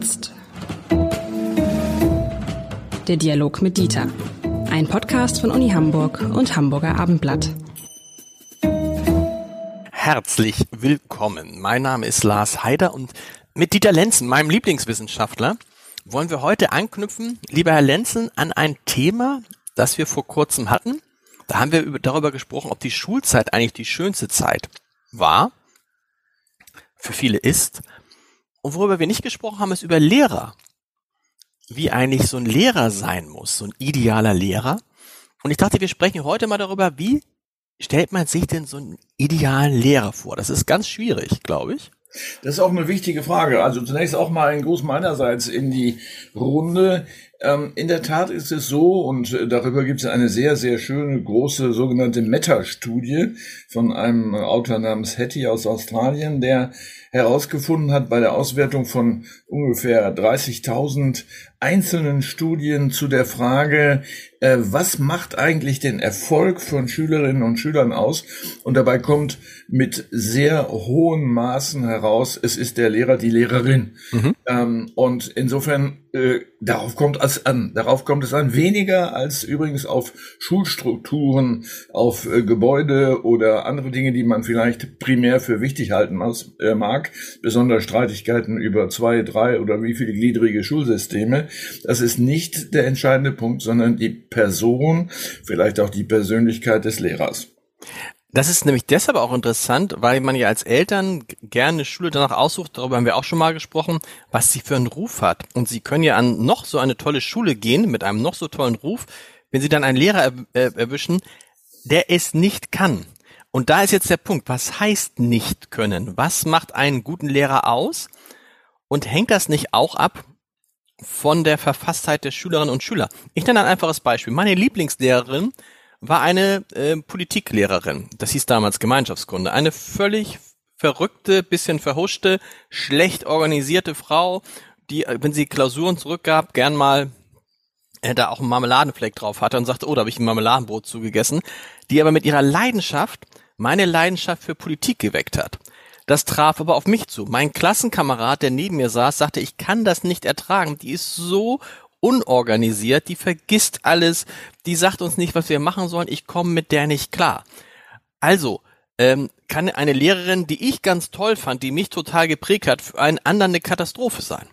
jetzt. Der Dialog mit Dieter. Ein Podcast von Uni Hamburg und Hamburger Abendblatt. Herzlich willkommen. Mein Name ist Lars Heider und mit Dieter Lenzen, meinem Lieblingswissenschaftler, wollen wir heute anknüpfen, lieber Herr Lenzen, an ein Thema, das wir vor kurzem hatten. Da haben wir darüber gesprochen, ob die Schulzeit eigentlich die schönste Zeit war, für viele ist. Und worüber wir nicht gesprochen haben, ist über Lehrer. Wie eigentlich so ein Lehrer sein muss, so ein idealer Lehrer. Und ich dachte, wir sprechen heute mal darüber, wie stellt man sich denn so einen idealen Lehrer vor? Das ist ganz schwierig, glaube ich. Das ist auch eine wichtige Frage. Also zunächst auch mal ein Gruß meinerseits in die Runde. Ähm, in der Tat ist es so, und darüber gibt es eine sehr, sehr schöne, große sogenannte Meta-Studie von einem Autor namens Hetty aus Australien, der herausgefunden hat bei der Auswertung von ungefähr 30.000 einzelnen Studien zu der Frage, äh, was macht eigentlich den Erfolg von Schülerinnen und Schülern aus? Und dabei kommt mit sehr hohen Maßen heraus, es ist der Lehrer, die Lehrerin. Mhm. Ähm, und insofern, äh, darauf kommt es an. Darauf kommt es an. Weniger als übrigens auf Schulstrukturen, auf äh, Gebäude oder andere Dinge, die man vielleicht primär für wichtig halten muss, äh, mag. Besonders Streitigkeiten über zwei, drei oder wie viele gliedrige Schulsysteme. Das ist nicht der entscheidende Punkt, sondern die Person, vielleicht auch die Persönlichkeit des Lehrers. Das ist nämlich deshalb auch interessant, weil man ja als Eltern gerne Schule danach aussucht, darüber haben wir auch schon mal gesprochen, was sie für einen Ruf hat. Und sie können ja an noch so eine tolle Schule gehen, mit einem noch so tollen Ruf, wenn sie dann einen Lehrer er erwischen, der es nicht kann. Und da ist jetzt der Punkt, was heißt nicht können? Was macht einen guten Lehrer aus? Und hängt das nicht auch ab von der Verfasstheit der Schülerinnen und Schüler. Ich nenne ein einfaches Beispiel. Meine Lieblingslehrerin war eine äh, Politiklehrerin. Das hieß damals Gemeinschaftskunde. Eine völlig verrückte, bisschen verhuschte, schlecht organisierte Frau, die, äh, wenn sie Klausuren zurückgab, gern mal äh, da auch einen Marmeladenfleck drauf hatte und sagte, oh, da habe ich ein Marmeladenbrot zugegessen, die aber mit ihrer Leidenschaft meine Leidenschaft für Politik geweckt hat. Das traf aber auf mich zu. Mein Klassenkamerad, der neben mir saß, sagte, ich kann das nicht ertragen. Die ist so unorganisiert, die vergisst alles, die sagt uns nicht, was wir machen sollen, ich komme mit der nicht klar. Also, ähm, kann eine Lehrerin, die ich ganz toll fand, die mich total geprägt hat, für einen anderen eine Katastrophe sein?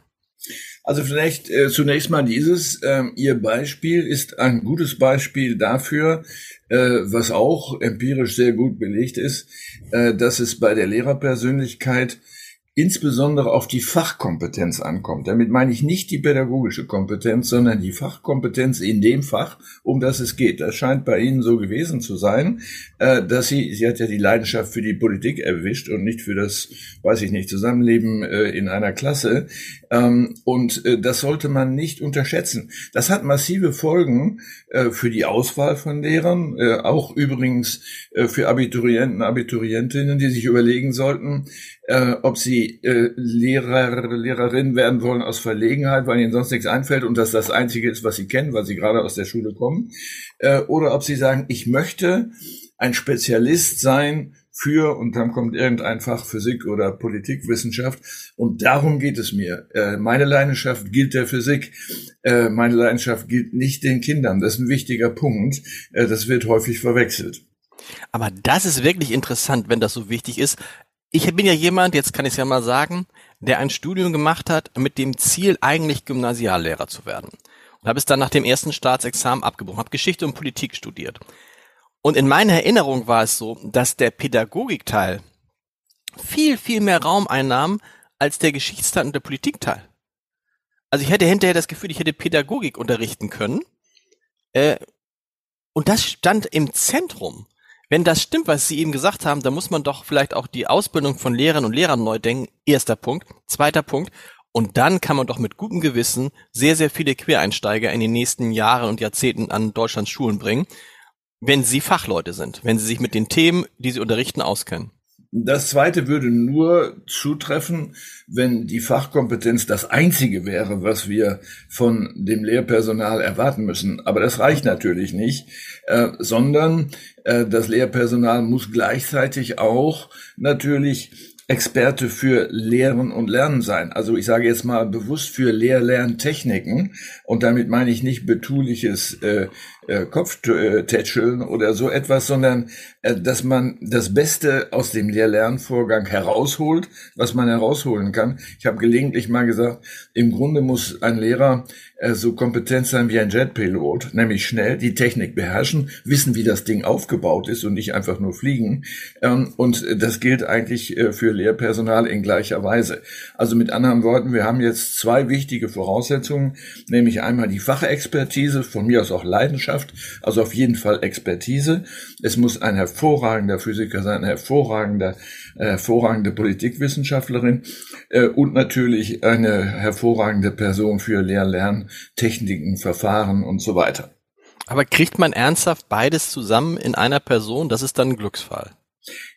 Also vielleicht äh, zunächst mal dieses, ähm, Ihr Beispiel ist ein gutes Beispiel dafür, äh, was auch empirisch sehr gut belegt ist, äh, dass es bei der Lehrerpersönlichkeit insbesondere auf die Fachkompetenz ankommt. Damit meine ich nicht die pädagogische Kompetenz, sondern die Fachkompetenz in dem Fach, um das es geht. Das scheint bei Ihnen so gewesen zu sein, äh, dass Sie, Sie hat ja die Leidenschaft für die Politik erwischt und nicht für das, weiß ich nicht, Zusammenleben äh, in einer Klasse. Ähm, und äh, das sollte man nicht unterschätzen. Das hat massive Folgen für die Auswahl von Lehrern, auch übrigens für Abiturienten, Abiturientinnen, die sich überlegen sollten, ob sie äh, Lehrer, Lehrerin werden wollen aus Verlegenheit, weil ihnen sonst nichts einfällt und das das Einzige ist, was sie kennen, weil sie gerade aus der Schule kommen, äh, oder ob sie sagen, ich möchte ein Spezialist sein für, und dann kommt irgendein Fach Physik oder Politikwissenschaft. Und darum geht es mir. Äh, meine Leidenschaft gilt der Physik. Äh, meine Leidenschaft gilt nicht den Kindern. Das ist ein wichtiger Punkt. Äh, das wird häufig verwechselt. Aber das ist wirklich interessant, wenn das so wichtig ist ich bin ja jemand, jetzt kann ich es ja mal sagen, der ein Studium gemacht hat mit dem Ziel, eigentlich Gymnasiallehrer zu werden. Und habe es dann nach dem ersten Staatsexamen abgebrochen, habe Geschichte und Politik studiert. Und in meiner Erinnerung war es so, dass der Pädagogikteil viel, viel mehr Raum einnahm als der Geschichtsteil und der Politikteil. Also ich hätte hinterher das Gefühl, ich hätte Pädagogik unterrichten können. Äh, und das stand im Zentrum. Wenn das stimmt, was Sie eben gesagt haben, dann muss man doch vielleicht auch die Ausbildung von Lehrern und Lehrern neu denken. Erster Punkt. Zweiter Punkt. Und dann kann man doch mit gutem Gewissen sehr, sehr viele Quereinsteiger in den nächsten Jahren und Jahrzehnten an Deutschlands Schulen bringen, wenn sie Fachleute sind, wenn sie sich mit den Themen, die sie unterrichten, auskennen. Das zweite würde nur zutreffen, wenn die Fachkompetenz das einzige wäre, was wir von dem Lehrpersonal erwarten müssen. Aber das reicht natürlich nicht, äh, sondern äh, das Lehrpersonal muss gleichzeitig auch natürlich Experte für Lehren und Lernen sein. Also ich sage jetzt mal bewusst für Lehr-Lerntechniken und damit meine ich nicht betuliches äh, äh, Kopftätscheln oder so etwas, sondern äh, dass man das Beste aus dem Lehr-Lernvorgang herausholt, was man herausholen kann. Ich habe gelegentlich mal gesagt, im Grunde muss ein Lehrer äh, so kompetent sein wie ein Jetpilot, nämlich schnell die Technik beherrschen, wissen, wie das Ding aufgebaut ist und nicht einfach nur fliegen. Ähm, und das gilt eigentlich äh, für Lehrpersonal in gleicher Weise. Also mit anderen Worten, wir haben jetzt zwei wichtige Voraussetzungen, nämlich einmal die Fachexpertise, von mir aus auch Leidenschaft, also auf jeden Fall Expertise. Es muss ein hervorragender Physiker sein, ein hervorragender, äh, hervorragende Politikwissenschaftlerin äh, und natürlich eine hervorragende Person für Lehr-Lern Techniken, Verfahren und so weiter. Aber kriegt man ernsthaft beides zusammen in einer Person? Das ist dann ein Glücksfall.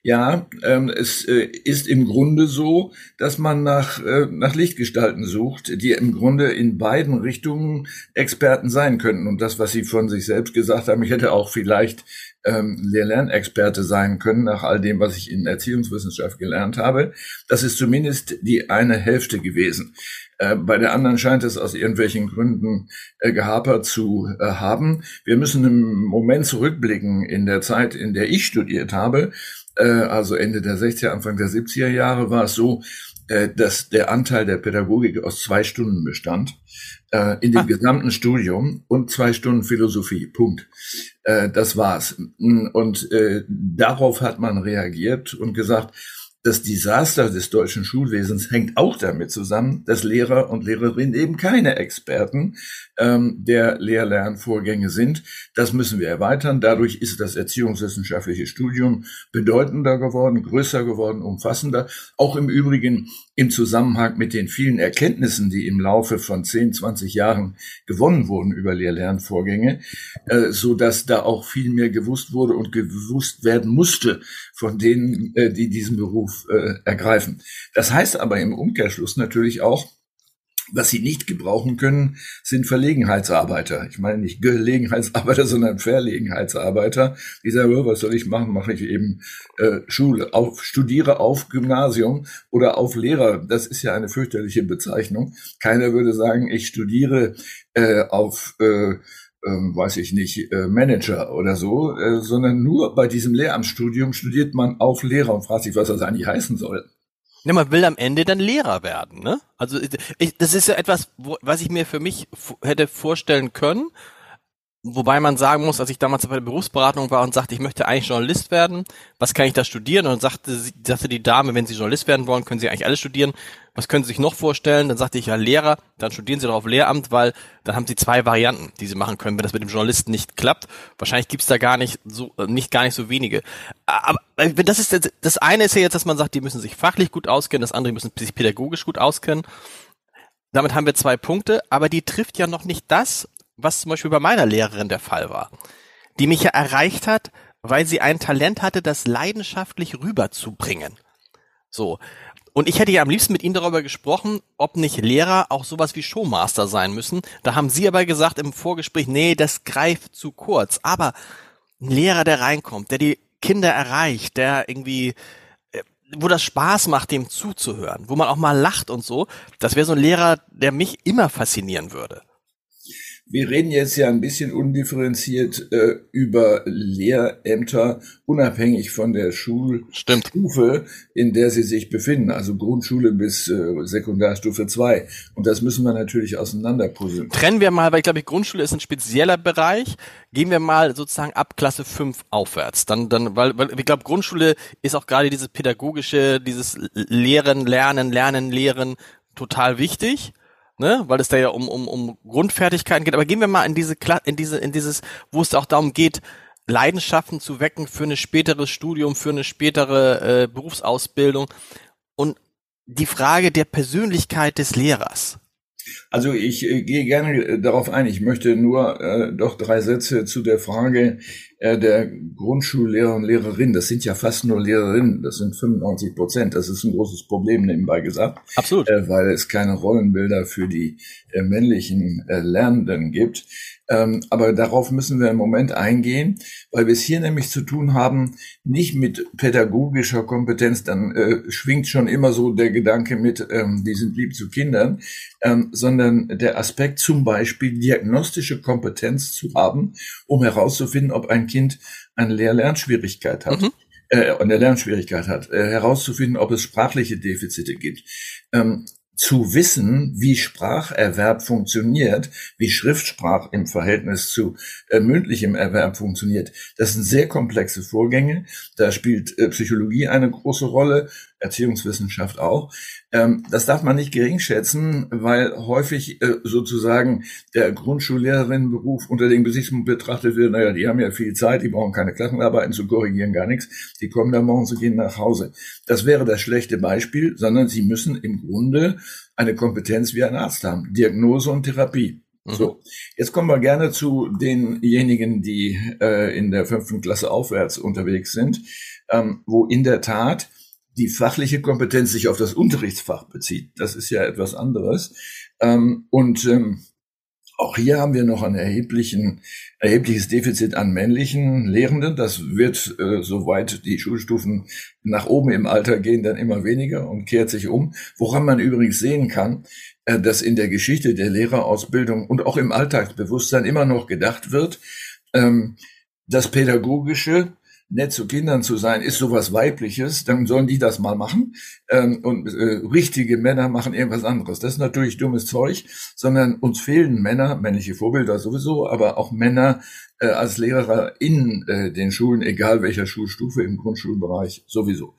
Ja, ähm, es äh, ist im Grunde so, dass man nach, äh, nach Lichtgestalten sucht, die im Grunde in beiden Richtungen Experten sein könnten. Und das, was Sie von sich selbst gesagt haben, ich hätte auch vielleicht ähm, Lehr-Lernexperte sein können, nach all dem, was ich in Erziehungswissenschaft gelernt habe. Das ist zumindest die eine Hälfte gewesen. Äh, bei der anderen scheint es aus irgendwelchen Gründen äh, gehapert zu äh, haben. Wir müssen im Moment zurückblicken in der Zeit, in der ich studiert habe. Äh, also Ende der 60er, Anfang der 70er Jahre war es so, äh, dass der Anteil der Pädagogik aus zwei Stunden bestand äh, in dem ah. gesamten Studium und zwei Stunden Philosophie. Punkt. Äh, das war's. Und äh, darauf hat man reagiert und gesagt, das Desaster des deutschen Schulwesens hängt auch damit zusammen, dass Lehrer und Lehrerinnen eben keine Experten ähm, der Lehr-Lernvorgänge sind. Das müssen wir erweitern. Dadurch ist das erziehungswissenschaftliche Studium bedeutender geworden, größer geworden, umfassender. Auch im Übrigen im Zusammenhang mit den vielen Erkenntnissen, die im Laufe von 10, 20 Jahren gewonnen wurden über Lehr-Lernvorgänge, äh, so dass da auch viel mehr gewusst wurde und gewusst werden musste von denen, äh, die diesen Beruf äh, ergreifen. Das heißt aber im Umkehrschluss natürlich auch, was sie nicht gebrauchen können, sind Verlegenheitsarbeiter. Ich meine nicht Gelegenheitsarbeiter, sondern Verlegenheitsarbeiter. Die sagen, oh, was soll ich machen? Mache ich eben äh, Schule, auf, studiere auf Gymnasium oder auf Lehrer. Das ist ja eine fürchterliche Bezeichnung. Keiner würde sagen, ich studiere äh, auf äh, ähm, weiß ich nicht, äh, Manager oder so, äh, sondern nur bei diesem Lehramtsstudium studiert man auf Lehrer und fragt sich, was das eigentlich heißen soll. Ja, man will am Ende dann Lehrer werden, ne? Also ich, das ist ja etwas, wo, was ich mir für mich hätte vorstellen können, Wobei man sagen muss, als ich damals bei der Berufsberatung war und sagte, ich möchte eigentlich Journalist werden, was kann ich da studieren? Und dann sagte, sagte die Dame, wenn Sie Journalist werden wollen, können Sie eigentlich alles studieren. Was können Sie sich noch vorstellen? Dann sagte ich, ja, Lehrer, dann studieren Sie doch auf Lehramt, weil dann haben Sie zwei Varianten, die Sie machen können, wenn das mit dem Journalisten nicht klappt. Wahrscheinlich gibt's da gar nicht so, nicht gar nicht so wenige. Aber das ist das eine ist ja jetzt, dass man sagt, die müssen sich fachlich gut auskennen, das andere müssen sich pädagogisch gut auskennen. Damit haben wir zwei Punkte, aber die trifft ja noch nicht das, was zum Beispiel bei meiner Lehrerin der Fall war, die mich ja erreicht hat, weil sie ein Talent hatte, das leidenschaftlich rüberzubringen. So. Und ich hätte ja am liebsten mit Ihnen darüber gesprochen, ob nicht Lehrer auch sowas wie Showmaster sein müssen. Da haben Sie aber gesagt im Vorgespräch, nee, das greift zu kurz. Aber ein Lehrer, der reinkommt, der die Kinder erreicht, der irgendwie, äh, wo das Spaß macht, dem zuzuhören, wo man auch mal lacht und so, das wäre so ein Lehrer, der mich immer faszinieren würde. Wir reden jetzt ja ein bisschen undifferenziert äh, über Lehrämter, unabhängig von der Schulstufe, in der sie sich befinden, also Grundschule bis äh, Sekundarstufe 2. Und das müssen wir natürlich auseinanderpuzzeln. Trennen wir mal, weil ich glaube, Grundschule ist ein spezieller Bereich. Gehen wir mal sozusagen ab Klasse 5 aufwärts. Dann, dann, weil, weil ich glaube, Grundschule ist auch gerade dieses pädagogische, dieses Lehren, Lernen, Lernen, Lehren total wichtig ne, weil es da ja um, um, um Grundfertigkeiten geht. Aber gehen wir mal in diese, in diese, in dieses, wo es auch darum geht, Leidenschaften zu wecken für ein späteres Studium, für eine spätere äh, Berufsausbildung und die Frage der Persönlichkeit des Lehrers. Also ich äh, gehe gerne äh, darauf ein. Ich möchte nur äh, doch drei Sätze zu der Frage äh, der Grundschullehrer und Lehrerinnen. Das sind ja fast nur Lehrerinnen, das sind 95 Prozent. Das ist ein großes Problem nebenbei gesagt. Absolut. Äh, weil es keine Rollenbilder für die äh, männlichen äh, Lernenden gibt. Ähm, aber darauf müssen wir im Moment eingehen, weil wir es hier nämlich zu tun haben, nicht mit pädagogischer Kompetenz, dann äh, schwingt schon immer so der Gedanke mit, ähm, die sind lieb zu Kindern, ähm, sondern der Aspekt zum Beispiel diagnostische Kompetenz zu haben, um herauszufinden, ob ein Kind eine Lehr-Lernschwierigkeit hat. Mhm äh, eine Lernschwierigkeit hat, äh, herauszufinden, ob es sprachliche Defizite gibt. Ähm, zu wissen, wie Spracherwerb funktioniert, wie Schriftsprach im Verhältnis zu äh, mündlichem Erwerb funktioniert. Das sind sehr komplexe Vorgänge. Da spielt äh, Psychologie eine große Rolle, Erziehungswissenschaft auch. Ähm, das darf man nicht gering schätzen, weil häufig äh, sozusagen der Grundschullehrerinnenberuf unter den Gesichtspunkt betrachtet wird, naja, die haben ja viel Zeit, die brauchen keine Klassenarbeiten zu korrigieren, gar nichts. Die kommen da morgens und gehen nach Hause. Das wäre das schlechte Beispiel, sondern sie müssen im Grunde eine Kompetenz wie ein Arzt haben. Diagnose und Therapie. Mhm. So, jetzt kommen wir gerne zu denjenigen, die äh, in der fünften Klasse aufwärts unterwegs sind, ähm, wo in der Tat die fachliche Kompetenz sich auf das Unterrichtsfach bezieht. Das ist ja etwas anderes. Ähm, und ähm, auch hier haben wir noch ein erheblichen, erhebliches Defizit an männlichen Lehrenden. Das wird, äh, soweit die Schulstufen nach oben im Alter gehen, dann immer weniger und kehrt sich um. Woran man übrigens sehen kann, äh, dass in der Geschichte der Lehrerausbildung und auch im Alltagsbewusstsein immer noch gedacht wird, ähm, das Pädagogische nett zu Kindern zu sein, ist sowas Weibliches, dann sollen die das mal machen. Ähm, und äh, richtige Männer machen irgendwas anderes. Das ist natürlich dummes Zeug, sondern uns fehlen Männer, männliche Vorbilder sowieso, aber auch Männer äh, als Lehrer in äh, den Schulen, egal welcher Schulstufe im Grundschulbereich sowieso.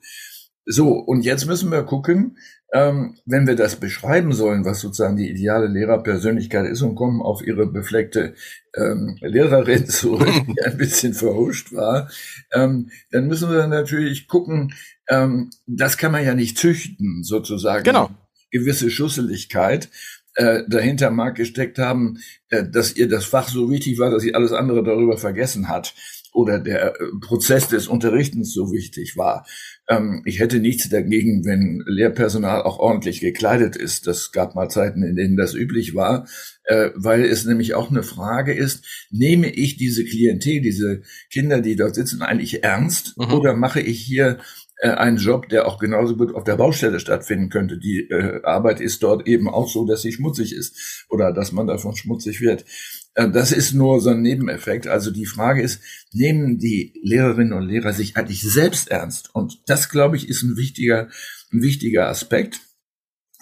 So, und jetzt müssen wir gucken, ähm, wenn wir das beschreiben sollen, was sozusagen die ideale Lehrerpersönlichkeit ist und kommen auf ihre befleckte ähm, Lehrerin zurück, die ein bisschen verhuscht war, ähm, dann müssen wir natürlich gucken, ähm, das kann man ja nicht züchten, sozusagen. Genau. Gewisse Schusseligkeit. Äh, dahinter mag gesteckt haben, äh, dass ihr das Fach so wichtig war, dass sie alles andere darüber vergessen hat oder der äh, Prozess des Unterrichtens so wichtig war. Ähm, ich hätte nichts dagegen, wenn Lehrpersonal auch ordentlich gekleidet ist. Das gab mal Zeiten, in denen das üblich war, äh, weil es nämlich auch eine Frage ist, nehme ich diese Klientel, diese Kinder, die dort sitzen, eigentlich ernst mhm. oder mache ich hier äh, einen Job, der auch genauso gut auf der Baustelle stattfinden könnte. Die äh, Arbeit ist dort eben auch so, dass sie schmutzig ist oder dass man davon schmutzig wird. Äh, das ist nur so ein Nebeneffekt. Also die Frage ist, nehmen die Lehrerinnen und Lehrer sich eigentlich selbst ernst? Und das, glaube ich, ist ein wichtiger, ein wichtiger Aspekt.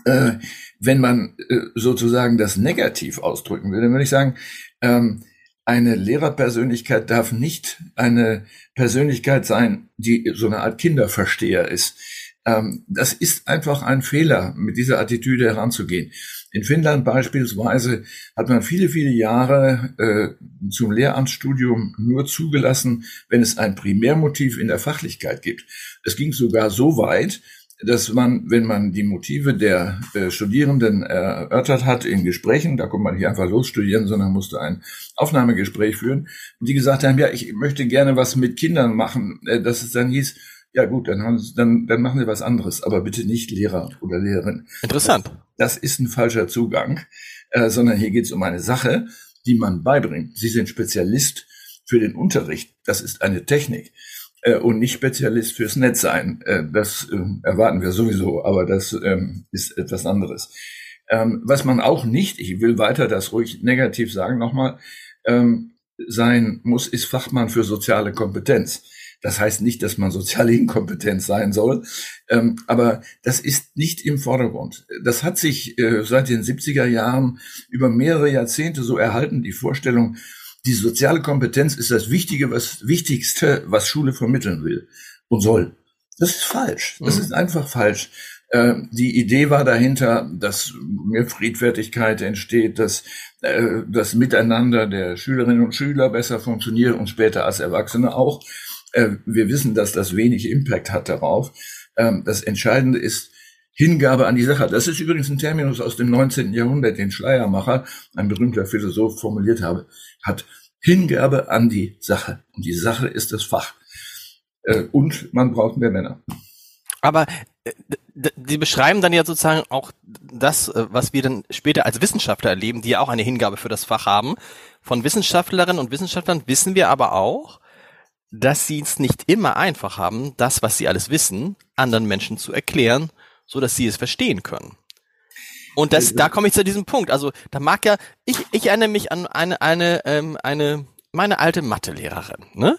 Äh, wenn man äh, sozusagen das negativ ausdrücken will, dann würde ich sagen, ähm, eine Lehrerpersönlichkeit darf nicht eine Persönlichkeit sein, die so eine Art Kinderversteher ist. Ähm, das ist einfach ein Fehler, mit dieser Attitüde heranzugehen. In Finnland beispielsweise hat man viele, viele Jahre äh, zum Lehramtsstudium nur zugelassen, wenn es ein Primärmotiv in der Fachlichkeit gibt. Es ging sogar so weit, dass man, wenn man die Motive der äh, Studierenden erörtert hat in Gesprächen, da konnte man hier einfach losstudieren, sondern musste ein Aufnahmegespräch führen, und die gesagt haben, ja, ich möchte gerne was mit Kindern machen, äh, dass es dann hieß, ja gut, dann, haben sie, dann, dann machen Sie was anderes, aber bitte nicht Lehrer oder Lehrerin. Interessant. Das ist ein falscher Zugang, äh, sondern hier geht es um eine Sache, die man beibringt. Sie sind Spezialist für den Unterricht. Das ist eine Technik äh, und nicht Spezialist fürs Netzsein. Äh, das äh, erwarten wir sowieso, aber das ähm, ist etwas anderes. Ähm, was man auch nicht, ich will weiter das ruhig negativ sagen nochmal, ähm, sein muss, ist Fachmann für soziale Kompetenz. Das heißt nicht, dass man sozial inkompetent sein soll, ähm, aber das ist nicht im Vordergrund. Das hat sich äh, seit den 70er Jahren über mehrere Jahrzehnte so erhalten, die Vorstellung, die soziale Kompetenz ist das Wichtige, was Wichtigste, was Schule vermitteln will und soll. Das ist falsch. Das mhm. ist einfach falsch. Äh, die Idee war dahinter, dass mehr Friedfertigkeit entsteht, dass äh, das Miteinander der Schülerinnen und Schüler besser funktioniert und später als Erwachsene auch. Äh, wir wissen, dass das wenig Impact hat darauf. Ähm, das Entscheidende ist Hingabe an die Sache. Das ist übrigens ein Terminus aus dem 19. Jahrhundert, den Schleiermacher, ein berühmter Philosoph, formuliert habe, hat. Hingabe an die Sache. Und die Sache ist das Fach. Äh, und man braucht mehr Männer. Aber äh, die beschreiben dann ja sozusagen auch das, äh, was wir dann später als Wissenschaftler erleben, die ja auch eine Hingabe für das Fach haben. Von Wissenschaftlerinnen und Wissenschaftlern wissen wir aber auch, dass sie es nicht immer einfach haben, das, was sie alles wissen, anderen Menschen zu erklären, so dass sie es verstehen können. Und das, da komme ich zu diesem Punkt. Also da mag ja, ich, ich erinnere mich an eine, eine, ähm, eine, meine alte Mathelehrerin, ne?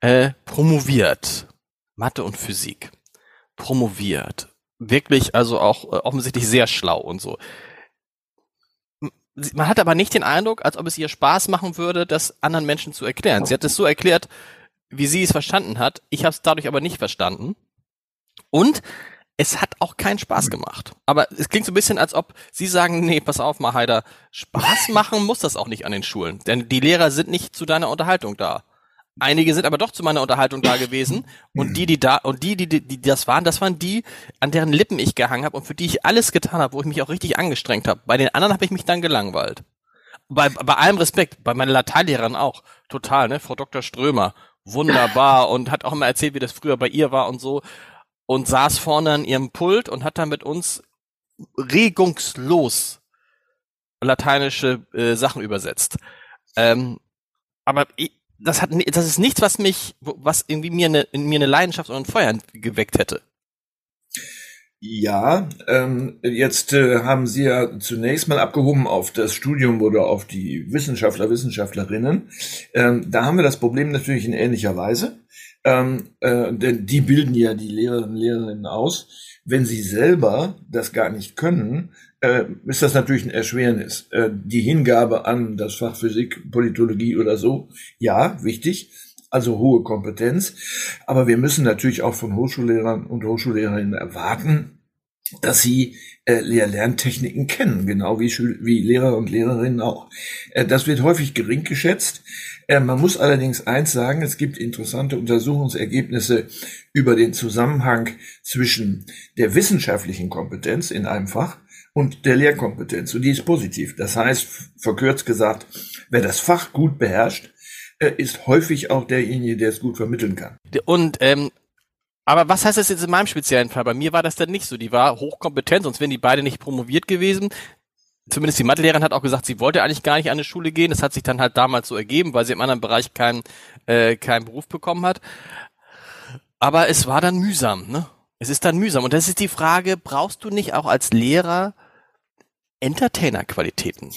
Äh, promoviert. Mathe und Physik. Promoviert. Wirklich, also auch äh, offensichtlich sehr schlau und so. Man hat aber nicht den Eindruck, als ob es ihr Spaß machen würde, das anderen Menschen zu erklären. Sie hat es so erklärt, wie sie es verstanden hat. Ich habe es dadurch aber nicht verstanden. Und es hat auch keinen Spaß gemacht. Aber es klingt so ein bisschen, als ob Sie sagen, nee, pass auf, mal Heider, Spaß machen muss das auch nicht an den Schulen. Denn die Lehrer sind nicht zu deiner Unterhaltung da. Einige sind aber doch zu meiner Unterhaltung da gewesen und die, die da und die, die, die, die das waren, das waren die, an deren Lippen ich gehangen habe und für die ich alles getan habe, wo ich mich auch richtig angestrengt habe. Bei den anderen habe ich mich dann gelangweilt. Bei, bei allem Respekt, bei meiner Lateinlehrerin auch, total, ne, Frau Dr. Strömer, wunderbar und hat auch immer erzählt, wie das früher bei ihr war und so und saß vorne an ihrem Pult und hat dann mit uns regungslos lateinische äh, Sachen übersetzt. Ähm, aber ich, das hat, das ist nichts, was mich, was irgendwie mir eine, in mir eine Leidenschaft und ein Feuer geweckt hätte. Ja, ähm, jetzt äh, haben Sie ja zunächst mal abgehoben auf das Studium oder auf die Wissenschaftler, Wissenschaftlerinnen. Ähm, da haben wir das Problem natürlich in ähnlicher Weise. Ähm, äh, denn die bilden ja die Lehrerinnen und Lehrerinnen aus. Wenn sie selber das gar nicht können, äh, ist das natürlich ein Erschwernis. Äh, die Hingabe an das Fach Physik, Politologie oder so, ja, wichtig. Also hohe Kompetenz. Aber wir müssen natürlich auch von Hochschullehrern und Hochschullehrerinnen erwarten, dass sie äh, Lehr-Lerntechniken kennen, genau wie, Schül wie Lehrer und Lehrerinnen auch. Äh, das wird häufig gering geschätzt. Äh, man muss allerdings eins sagen, es gibt interessante Untersuchungsergebnisse über den Zusammenhang zwischen der wissenschaftlichen Kompetenz in einem Fach und der Lehrkompetenz. Und die ist positiv. Das heißt, verkürzt gesagt, wer das Fach gut beherrscht, ist häufig auch derjenige, der es gut vermitteln kann. Und ähm, aber was heißt das jetzt in meinem speziellen Fall? Bei mir war das dann nicht so. Die war hochkompetent, sonst wären die beide nicht promoviert gewesen zumindest die Mathelehrerin hat auch gesagt, sie wollte eigentlich gar nicht an eine Schule gehen. Das hat sich dann halt damals so ergeben, weil sie im anderen Bereich keinen äh, keinen Beruf bekommen hat. Aber es war dann mühsam, ne? Es ist dann mühsam. Und das ist die Frage, brauchst du nicht auch als Lehrer Entertainer-Qualitäten?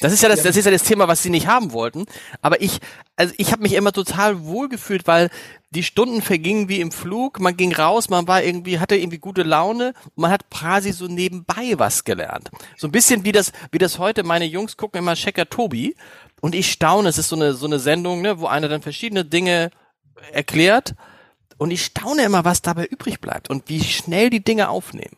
Das ist ja das, das ist ja das Thema, was sie nicht haben wollten. Aber ich, also ich habe mich immer total wohlgefühlt, weil die Stunden vergingen wie im Flug. Man ging raus, man war irgendwie, hatte irgendwie gute Laune und man hat quasi so nebenbei was gelernt. So ein bisschen wie das, wie das heute meine Jungs gucken immer Checker Tobi und ich staune. Es ist so eine so eine Sendung, ne, wo einer dann verschiedene Dinge erklärt und ich staune immer, was dabei übrig bleibt und wie schnell die Dinge aufnehmen.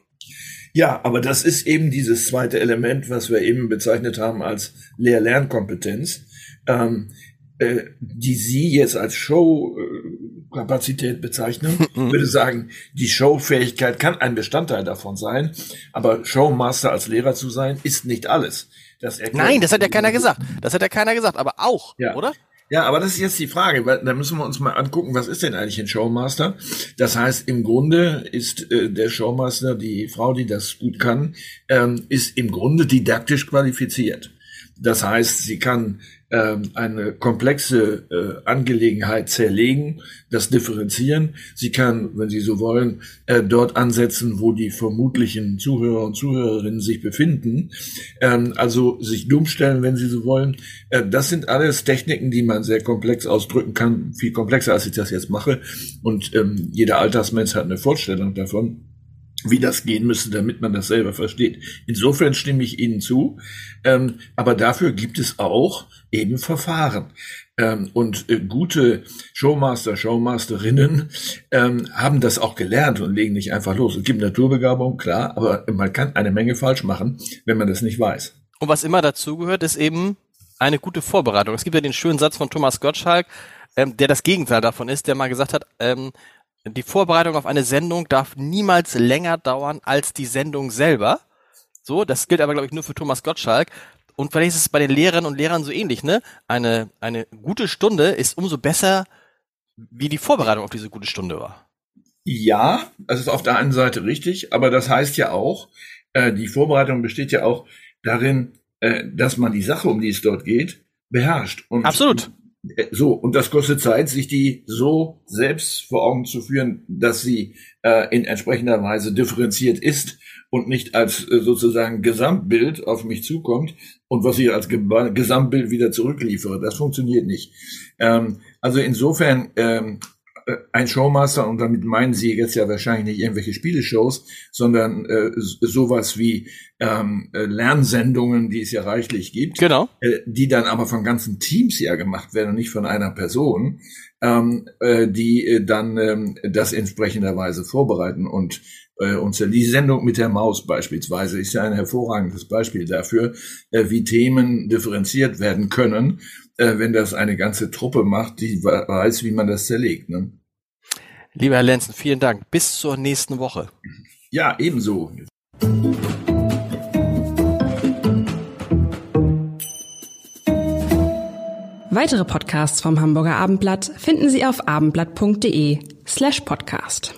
Ja, aber das ist eben dieses zweite Element, was wir eben bezeichnet haben als Lehr-Lernkompetenz, ähm, äh, die Sie jetzt als Showkapazität bezeichnen. Mhm. würde sagen, die Showfähigkeit kann ein Bestandteil davon sein, aber Showmaster als Lehrer zu sein, ist nicht alles. Das Nein, das hat ja keiner gesagt. Das hat ja keiner gesagt, aber auch, ja. oder? Ja, aber das ist jetzt die Frage, weil da müssen wir uns mal angucken, was ist denn eigentlich ein Showmaster? Das heißt, im Grunde ist äh, der Showmaster, die Frau, die das gut kann, ähm, ist im Grunde didaktisch qualifiziert. Das heißt, sie kann ähm, eine komplexe äh, Angelegenheit zerlegen, das differenzieren. Sie kann, wenn Sie so wollen, äh, dort ansetzen, wo die vermutlichen Zuhörer und Zuhörerinnen sich befinden. Ähm, also sich dumm stellen, wenn Sie so wollen. Äh, das sind alles Techniken, die man sehr komplex ausdrücken kann, viel komplexer, als ich das jetzt mache. Und ähm, jeder Altersmensch hat eine Vorstellung davon wie das gehen müsste, damit man das selber versteht. Insofern stimme ich Ihnen zu. Ähm, aber dafür gibt es auch eben Verfahren. Ähm, und äh, gute Showmaster, Showmasterinnen ähm, haben das auch gelernt und legen nicht einfach los. Es gibt Naturbegabung, klar, aber man kann eine Menge falsch machen, wenn man das nicht weiß. Und was immer dazugehört, ist eben eine gute Vorbereitung. Es gibt ja den schönen Satz von Thomas Gottschalk, ähm, der das Gegenteil davon ist, der mal gesagt hat, ähm, die Vorbereitung auf eine Sendung darf niemals länger dauern als die Sendung selber. So, das gilt aber, glaube ich, nur für Thomas Gottschalk. Und vielleicht ist es bei den Lehrern und Lehrern so ähnlich, ne? Eine, eine gute Stunde ist umso besser, wie die Vorbereitung auf diese gute Stunde war. Ja, das ist auf der einen Seite richtig, aber das heißt ja auch, äh, die Vorbereitung besteht ja auch darin, äh, dass man die Sache, um die es dort geht, beherrscht. Und Absolut. Äh, so, und das kostet Zeit, sich die so selbst vor Augen zu führen, dass sie äh, in entsprechender Weise differenziert ist und nicht als äh, sozusagen Gesamtbild auf mich zukommt und was ich als Ge Gesamtbild wieder zurückliefere. Das funktioniert nicht. Ähm, also insofern ähm, äh, ein Showmaster, und damit meinen Sie jetzt ja wahrscheinlich nicht irgendwelche Spieleshows, sondern äh, sowas wie ähm, äh, Lernsendungen, die es ja reichlich gibt, genau. äh, die dann aber von ganzen Teams ja gemacht werden und nicht von einer Person, ähm, äh, die äh, dann ähm, das entsprechenderweise vorbereiten und äh, uns die Sendung mit der Maus beispielsweise ist ja ein hervorragendes Beispiel dafür, äh, wie Themen differenziert werden können, äh, wenn das eine ganze Truppe macht, die weiß, wie man das zerlegt. Ne? Lieber Herr Lenzen, vielen Dank. Bis zur nächsten Woche. Ja, ebenso. Weitere Podcasts vom Hamburger Abendblatt finden Sie auf abendblatt.de slash podcast.